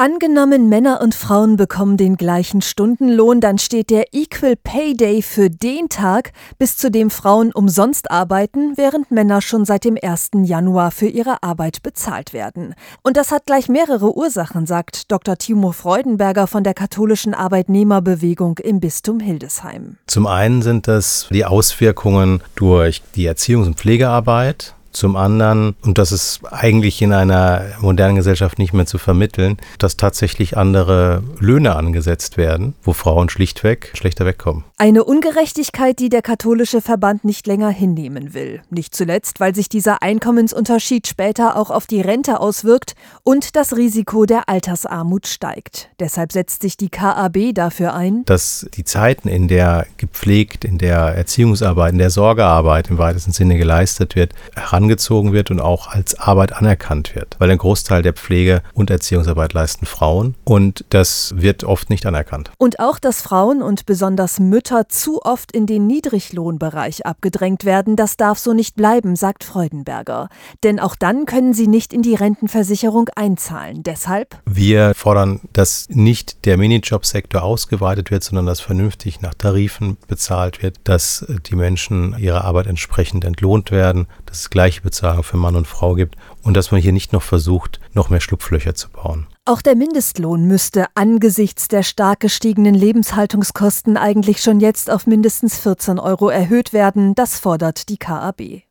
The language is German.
Angenommen, Männer und Frauen bekommen den gleichen Stundenlohn, dann steht der Equal Pay Day für den Tag, bis zu dem Frauen umsonst arbeiten, während Männer schon seit dem 1. Januar für ihre Arbeit bezahlt werden. Und das hat gleich mehrere Ursachen, sagt Dr. Timo Freudenberger von der katholischen Arbeitnehmerbewegung im Bistum Hildesheim. Zum einen sind das die Auswirkungen durch die Erziehungs- und Pflegearbeit, zum anderen, und das ist eigentlich in einer modernen Gesellschaft nicht mehr zu vermitteln, dass tatsächlich andere Löhne angesetzt werden, wo Frauen schlichtweg schlechter wegkommen. Eine Ungerechtigkeit, die der katholische Verband nicht länger hinnehmen will. Nicht zuletzt, weil sich dieser Einkommensunterschied später auch auf die Rente auswirkt und das Risiko der Altersarmut steigt. Deshalb setzt sich die KAB dafür ein, dass die Zeiten, in der gepflegt, in der Erziehungsarbeit, in der Sorgearbeit im weitesten Sinne geleistet wird, heran herangezogen wird und auch als Arbeit anerkannt wird. Weil ein Großteil der Pflege- und Erziehungsarbeit leisten Frauen und das wird oft nicht anerkannt. Und auch, dass Frauen und besonders Mütter zu oft in den Niedriglohnbereich abgedrängt werden, das darf so nicht bleiben, sagt Freudenberger. Denn auch dann können sie nicht in die Rentenversicherung einzahlen. Deshalb? Wir fordern, dass nicht der Minijobsektor ausgeweitet wird, sondern dass vernünftig nach Tarifen bezahlt wird, dass die Menschen ihre Arbeit entsprechend entlohnt werden, dass es gleich gleiche Bezahlung für Mann und Frau gibt und dass man hier nicht noch versucht, noch mehr Schlupflöcher zu bauen. Auch der Mindestlohn müsste angesichts der stark gestiegenen Lebenshaltungskosten eigentlich schon jetzt auf mindestens 14 Euro erhöht werden. Das fordert die KAB.